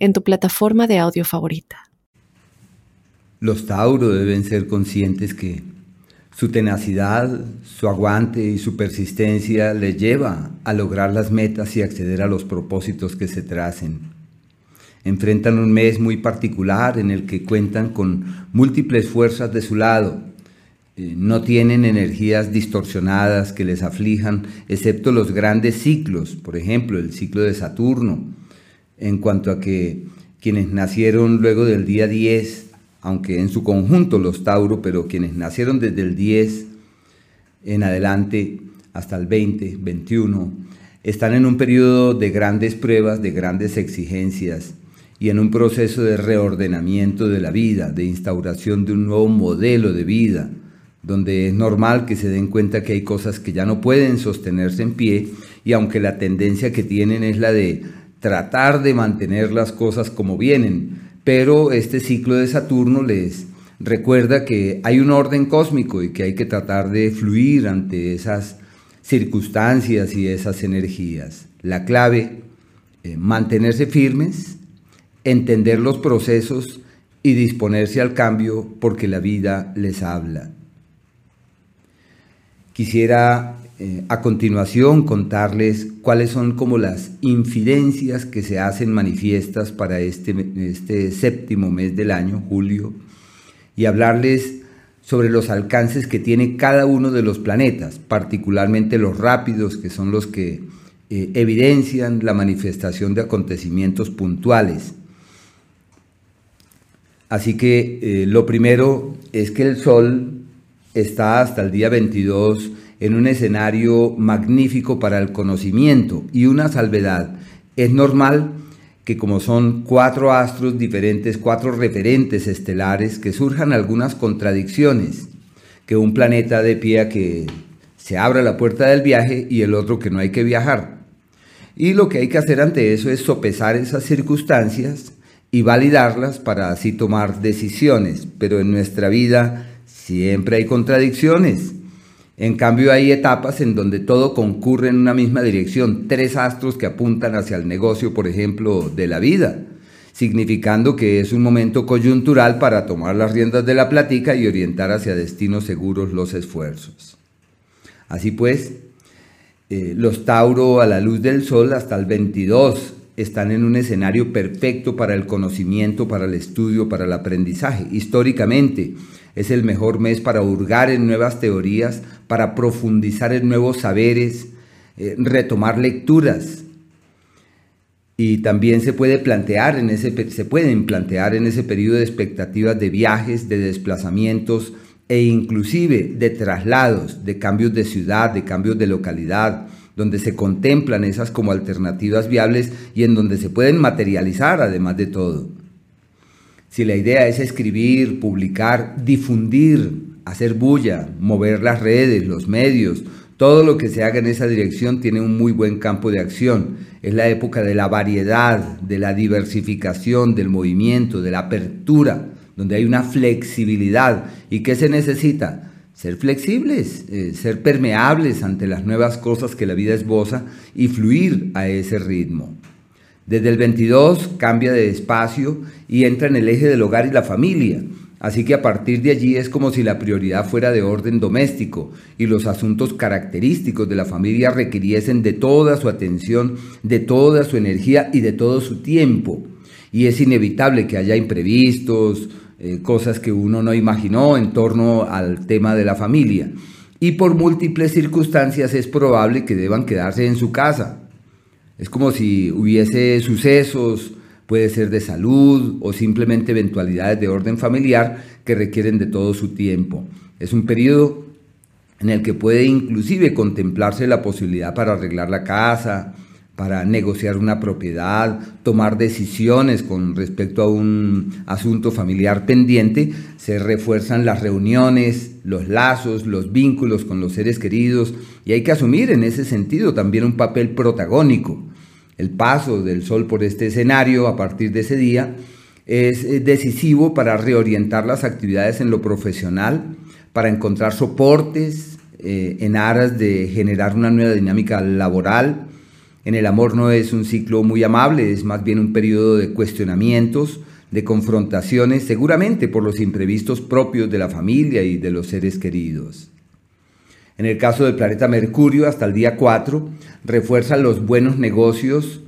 en tu plataforma de audio favorita. Los Tauro deben ser conscientes que su tenacidad, su aguante y su persistencia les lleva a lograr las metas y acceder a los propósitos que se tracen. Enfrentan un mes muy particular en el que cuentan con múltiples fuerzas de su lado. Eh, no tienen energías distorsionadas que les aflijan, excepto los grandes ciclos, por ejemplo, el ciclo de Saturno, en cuanto a que quienes nacieron luego del día 10, aunque en su conjunto los Tauro, pero quienes nacieron desde el 10 en adelante hasta el 20, 21, están en un periodo de grandes pruebas, de grandes exigencias y en un proceso de reordenamiento de la vida, de instauración de un nuevo modelo de vida, donde es normal que se den cuenta que hay cosas que ya no pueden sostenerse en pie y aunque la tendencia que tienen es la de tratar de mantener las cosas como vienen, pero este ciclo de Saturno les recuerda que hay un orden cósmico y que hay que tratar de fluir ante esas circunstancias y esas energías. La clave, eh, mantenerse firmes, entender los procesos y disponerse al cambio porque la vida les habla. Quisiera eh, a continuación contarles cuáles son como las infidencias que se hacen manifiestas para este, este séptimo mes del año, julio, y hablarles sobre los alcances que tiene cada uno de los planetas, particularmente los rápidos, que son los que eh, evidencian la manifestación de acontecimientos puntuales. Así que eh, lo primero es que el Sol está hasta el día 22 en un escenario magnífico para el conocimiento y una salvedad. Es normal que como son cuatro astros diferentes, cuatro referentes estelares, que surjan algunas contradicciones, que un planeta de pie a que se abra la puerta del viaje y el otro que no hay que viajar. Y lo que hay que hacer ante eso es sopesar esas circunstancias y validarlas para así tomar decisiones. Pero en nuestra vida siempre hay contradicciones en cambio hay etapas en donde todo concurre en una misma dirección, tres astros que apuntan hacia el negocio, por ejemplo, de la vida, significando que es un momento coyuntural para tomar las riendas de la plática y orientar hacia destinos seguros los esfuerzos. Así pues, eh, los Tauro a la luz del sol hasta el 22 están en un escenario perfecto para el conocimiento, para el estudio, para el aprendizaje. Históricamente, es el mejor mes para hurgar en nuevas teorías, para profundizar en nuevos saberes, eh, retomar lecturas. Y también se, puede plantear en ese, se pueden plantear en ese periodo de expectativas de viajes, de desplazamientos e inclusive de traslados, de cambios de ciudad, de cambios de localidad, donde se contemplan esas como alternativas viables y en donde se pueden materializar además de todo. Si la idea es escribir, publicar, difundir, hacer bulla, mover las redes, los medios, todo lo que se haga en esa dirección tiene un muy buen campo de acción. Es la época de la variedad, de la diversificación, del movimiento, de la apertura, donde hay una flexibilidad. ¿Y qué se necesita? Ser flexibles, eh, ser permeables ante las nuevas cosas que la vida esboza y fluir a ese ritmo. Desde el 22 cambia de espacio y entra en el eje del hogar y la familia. Así que a partir de allí es como si la prioridad fuera de orden doméstico y los asuntos característicos de la familia requiriesen de toda su atención, de toda su energía y de todo su tiempo. Y es inevitable que haya imprevistos, eh, cosas que uno no imaginó en torno al tema de la familia. Y por múltiples circunstancias es probable que deban quedarse en su casa, es como si hubiese sucesos, puede ser de salud o simplemente eventualidades de orden familiar que requieren de todo su tiempo. Es un periodo en el que puede inclusive contemplarse la posibilidad para arreglar la casa, para negociar una propiedad, tomar decisiones con respecto a un asunto familiar pendiente, se refuerzan las reuniones, los lazos, los vínculos con los seres queridos y hay que asumir en ese sentido también un papel protagónico. El paso del sol por este escenario a partir de ese día es eh, decisivo para reorientar las actividades en lo profesional, para encontrar soportes eh, en aras de generar una nueva dinámica laboral, en el amor no es un ciclo muy amable, es más bien un periodo de cuestionamientos, de confrontaciones, seguramente por los imprevistos propios de la familia y de los seres queridos. En el caso del planeta Mercurio, hasta el día 4, refuerza los buenos negocios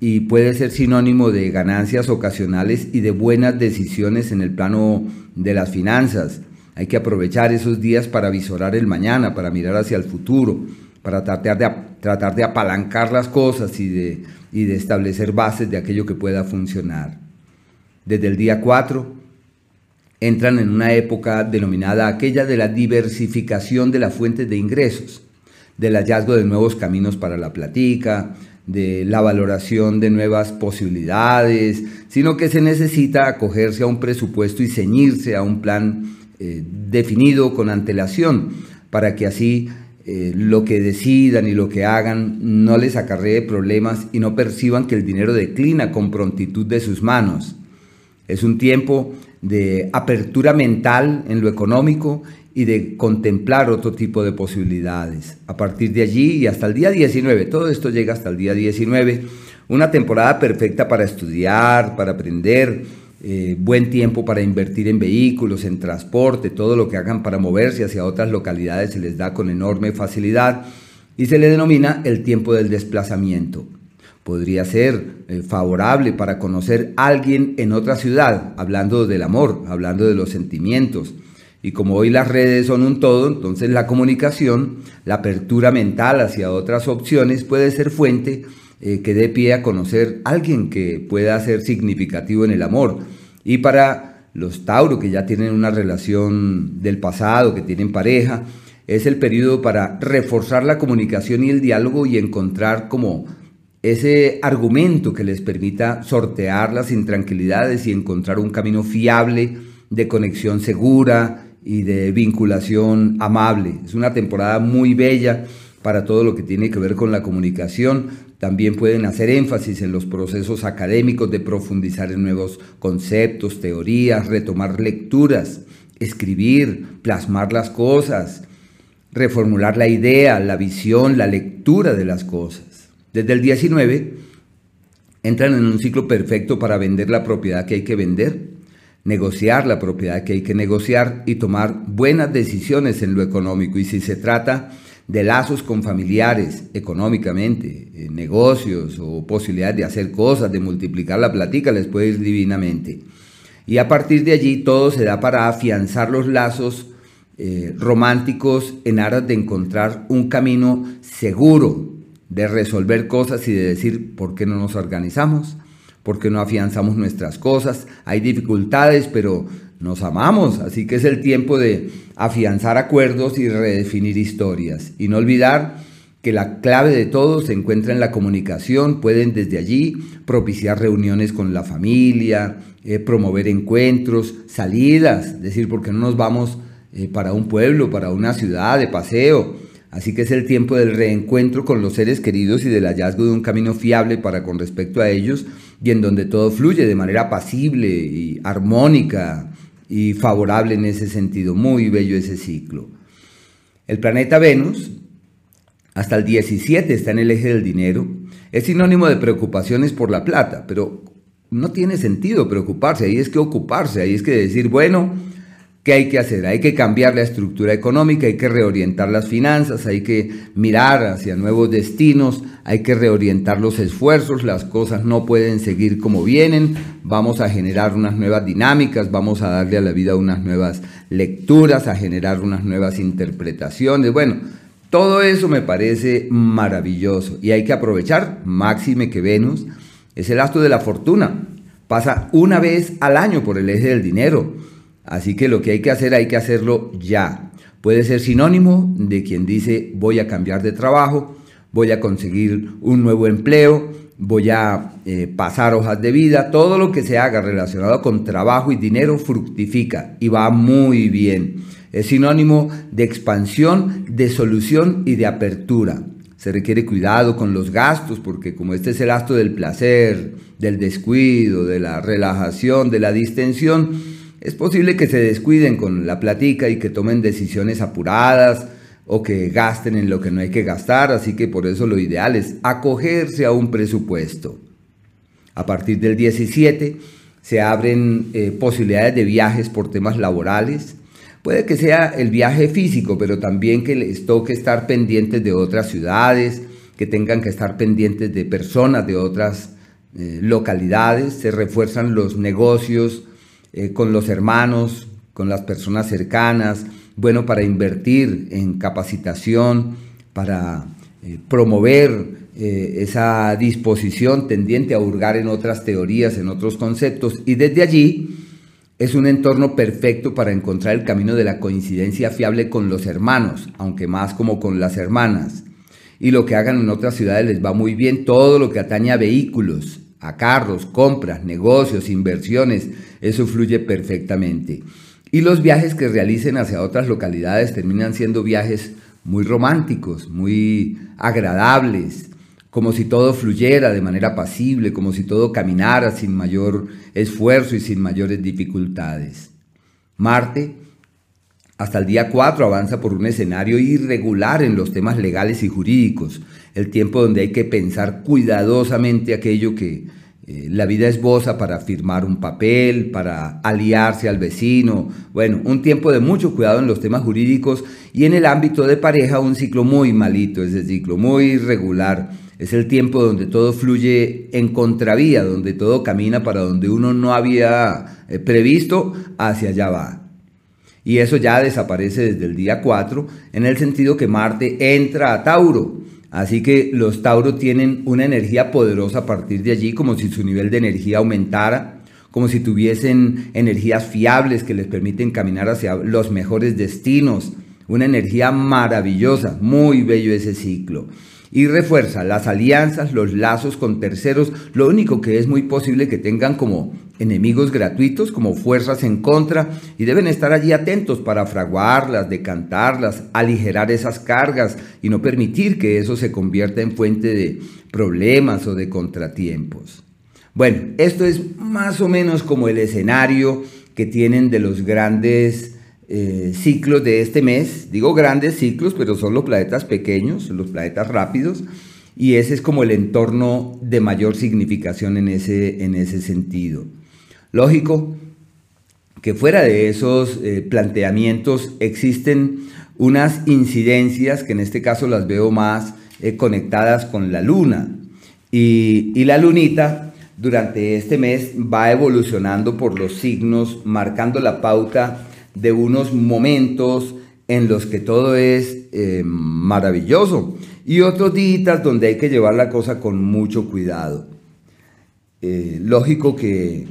y puede ser sinónimo de ganancias ocasionales y de buenas decisiones en el plano de las finanzas. Hay que aprovechar esos días para visorar el mañana, para mirar hacia el futuro, para tratar de, tratar de apalancar las cosas y de, y de establecer bases de aquello que pueda funcionar. Desde el día 4 entran en una época denominada aquella de la diversificación de las fuentes de ingresos, del hallazgo de nuevos caminos para la platica, de la valoración de nuevas posibilidades, sino que se necesita acogerse a un presupuesto y ceñirse a un plan eh, definido con antelación para que así eh, lo que decidan y lo que hagan no les acarree problemas y no perciban que el dinero declina con prontitud de sus manos. Es un tiempo de apertura mental en lo económico y de contemplar otro tipo de posibilidades. A partir de allí y hasta el día 19, todo esto llega hasta el día 19, una temporada perfecta para estudiar, para aprender, eh, buen tiempo para invertir en vehículos, en transporte, todo lo que hagan para moverse hacia otras localidades se les da con enorme facilidad y se le denomina el tiempo del desplazamiento. Podría ser eh, favorable para conocer a alguien en otra ciudad, hablando del amor, hablando de los sentimientos. Y como hoy las redes son un todo, entonces la comunicación, la apertura mental hacia otras opciones puede ser fuente eh, que dé pie a conocer a alguien que pueda ser significativo en el amor. Y para los Tauro que ya tienen una relación del pasado, que tienen pareja, es el periodo para reforzar la comunicación y el diálogo y encontrar como ese argumento que les permita sortear las intranquilidades y encontrar un camino fiable de conexión segura y de vinculación amable. Es una temporada muy bella para todo lo que tiene que ver con la comunicación, también pueden hacer énfasis en los procesos académicos de profundizar en nuevos conceptos, teorías, retomar lecturas, escribir, plasmar las cosas, reformular la idea, la visión, la lectura de las cosas. Desde el 19 entran en un ciclo perfecto para vender la propiedad que hay que vender, negociar la propiedad que hay que negociar y tomar buenas decisiones en lo económico. Y si se trata de lazos con familiares económicamente, negocios o posibilidades de hacer cosas, de multiplicar la platica, les puede ir divinamente. Y a partir de allí todo se da para afianzar los lazos eh, románticos en aras de encontrar un camino seguro de resolver cosas y de decir por qué no nos organizamos, por qué no afianzamos nuestras cosas. Hay dificultades, pero nos amamos, así que es el tiempo de afianzar acuerdos y redefinir historias. Y no olvidar que la clave de todo se encuentra en la comunicación. Pueden desde allí propiciar reuniones con la familia, eh, promover encuentros, salidas, es decir, porque no nos vamos eh, para un pueblo, para una ciudad de paseo. Así que es el tiempo del reencuentro con los seres queridos y del hallazgo de un camino fiable para con respecto a ellos y en donde todo fluye de manera pasible y armónica y favorable en ese sentido. Muy bello ese ciclo. El planeta Venus, hasta el 17 está en el eje del dinero, es sinónimo de preocupaciones por la plata, pero no tiene sentido preocuparse, ahí es que ocuparse, ahí es que decir, bueno, ¿Qué hay que hacer? Hay que cambiar la estructura económica, hay que reorientar las finanzas, hay que mirar hacia nuevos destinos, hay que reorientar los esfuerzos, las cosas no pueden seguir como vienen, vamos a generar unas nuevas dinámicas, vamos a darle a la vida unas nuevas lecturas, a generar unas nuevas interpretaciones. Bueno, todo eso me parece maravilloso y hay que aprovechar, máxime que Venus es el astro de la fortuna, pasa una vez al año por el eje del dinero Así que lo que hay que hacer hay que hacerlo ya. Puede ser sinónimo de quien dice voy a cambiar de trabajo, voy a conseguir un nuevo empleo, voy a eh, pasar hojas de vida, todo lo que se haga relacionado con trabajo y dinero fructifica y va muy bien. Es sinónimo de expansión, de solución y de apertura. Se requiere cuidado con los gastos porque como este es el acto del placer, del descuido, de la relajación, de la distensión, es posible que se descuiden con la platica y que tomen decisiones apuradas o que gasten en lo que no hay que gastar, así que por eso lo ideal es acogerse a un presupuesto. A partir del 17 se abren eh, posibilidades de viajes por temas laborales. Puede que sea el viaje físico, pero también que les toque estar pendientes de otras ciudades, que tengan que estar pendientes de personas de otras eh, localidades. Se refuerzan los negocios eh, con los hermanos, con las personas cercanas, bueno para invertir en capacitación, para eh, promover eh, esa disposición tendiente a hurgar en otras teorías, en otros conceptos, y desde allí es un entorno perfecto para encontrar el camino de la coincidencia fiable con los hermanos, aunque más como con las hermanas. Y lo que hagan en otras ciudades les va muy bien, todo lo que atañe a vehículos, a carros, compras, negocios, inversiones, eso fluye perfectamente. Y los viajes que realicen hacia otras localidades terminan siendo viajes muy románticos, muy agradables, como si todo fluyera de manera pasible, como si todo caminara sin mayor esfuerzo y sin mayores dificultades. Marte, hasta el día 4, avanza por un escenario irregular en los temas legales y jurídicos, el tiempo donde hay que pensar cuidadosamente aquello que eh, la vida esboza para firmar un papel, para aliarse al vecino. Bueno, un tiempo de mucho cuidado en los temas jurídicos y en el ámbito de pareja un ciclo muy malito, ese ciclo muy irregular. Es el tiempo donde todo fluye en contravía, donde todo camina para donde uno no había eh, previsto, hacia allá va. Y eso ya desaparece desde el día 4, en el sentido que Marte entra a Tauro Así que los Tauro tienen una energía poderosa a partir de allí, como si su nivel de energía aumentara, como si tuviesen energías fiables que les permiten caminar hacia los mejores destinos. Una energía maravillosa, muy bello ese ciclo y refuerza las alianzas, los lazos con terceros, lo único que es muy posible que tengan como enemigos gratuitos, como fuerzas en contra, y deben estar allí atentos para fraguarlas, decantarlas, aligerar esas cargas y no permitir que eso se convierta en fuente de problemas o de contratiempos. Bueno, esto es más o menos como el escenario que tienen de los grandes eh, ciclos de este mes. Digo grandes ciclos, pero son los planetas pequeños, los planetas rápidos. Y ese es como el entorno de mayor significación en ese, en ese sentido. Lógico que fuera de esos eh, planteamientos existen unas incidencias que en este caso las veo más eh, conectadas con la luna. Y, la lunita durante este mes va evolucionando por los signos, marcando la pauta de unos momentos en los que todo es eh, maravilloso y otros días donde hay que llevar la cosa con mucho cuidado. Lógico que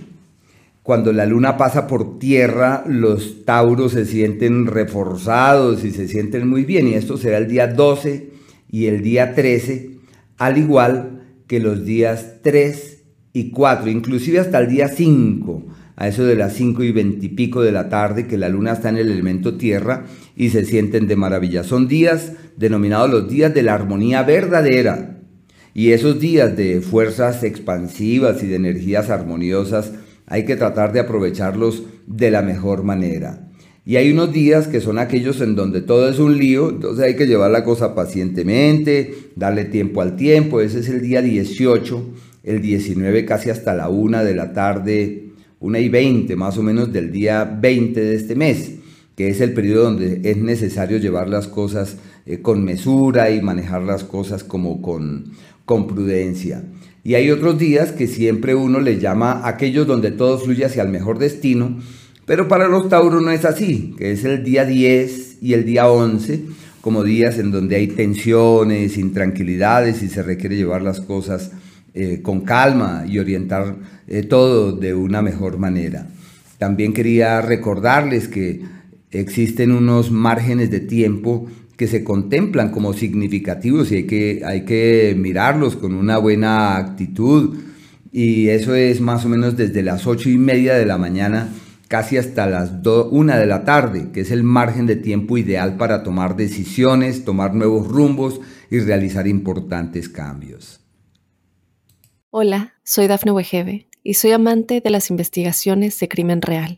cuando la luna pasa por tierra, los tauros se sienten reforzados y se sienten muy bien, y esto será el día 12 y el día 13, al igual que los días 3 y 4, inclusive hasta el día 5 a eso de las 5 y 20 y pico de la tarde, que la luna está en el elemento tierra y se sienten de maravilla. Son días denominados los días de la armonía verdadera. Y esos días de fuerzas expansivas y de energías armoniosas hay que tratar de aprovecharlos de la mejor manera. Y hay unos días que son aquellos en donde todo es un lío, entonces hay que llevar la cosa pacientemente, darle tiempo al tiempo. Ese es el día 18, el 19 casi hasta la 1 de la tarde una y 20 más o menos del día 20 de este mes, que es el periodo donde es necesario llevar las cosas eh, con mesura y manejar las cosas como con, con prudencia. Y hay otros días que siempre uno le llama aquellos donde todo fluye hacia el mejor destino, pero para los Tauros no es así, que es el día 10 y el día 11, como días en donde hay tensiones, intranquilidades y se requiere llevar las cosas eh, con calma y orientar eh, todo de una mejor manera. También quería recordarles que existen unos márgenes de tiempo que se contemplan como significativos y hay que, hay que mirarlos con una buena actitud. Y eso es más o menos desde las ocho y media de la mañana casi hasta las una de la tarde, que es el margen de tiempo ideal para tomar decisiones, tomar nuevos rumbos y realizar importantes cambios. Hola, soy Dafne Wegebe y soy amante de las investigaciones de crimen real.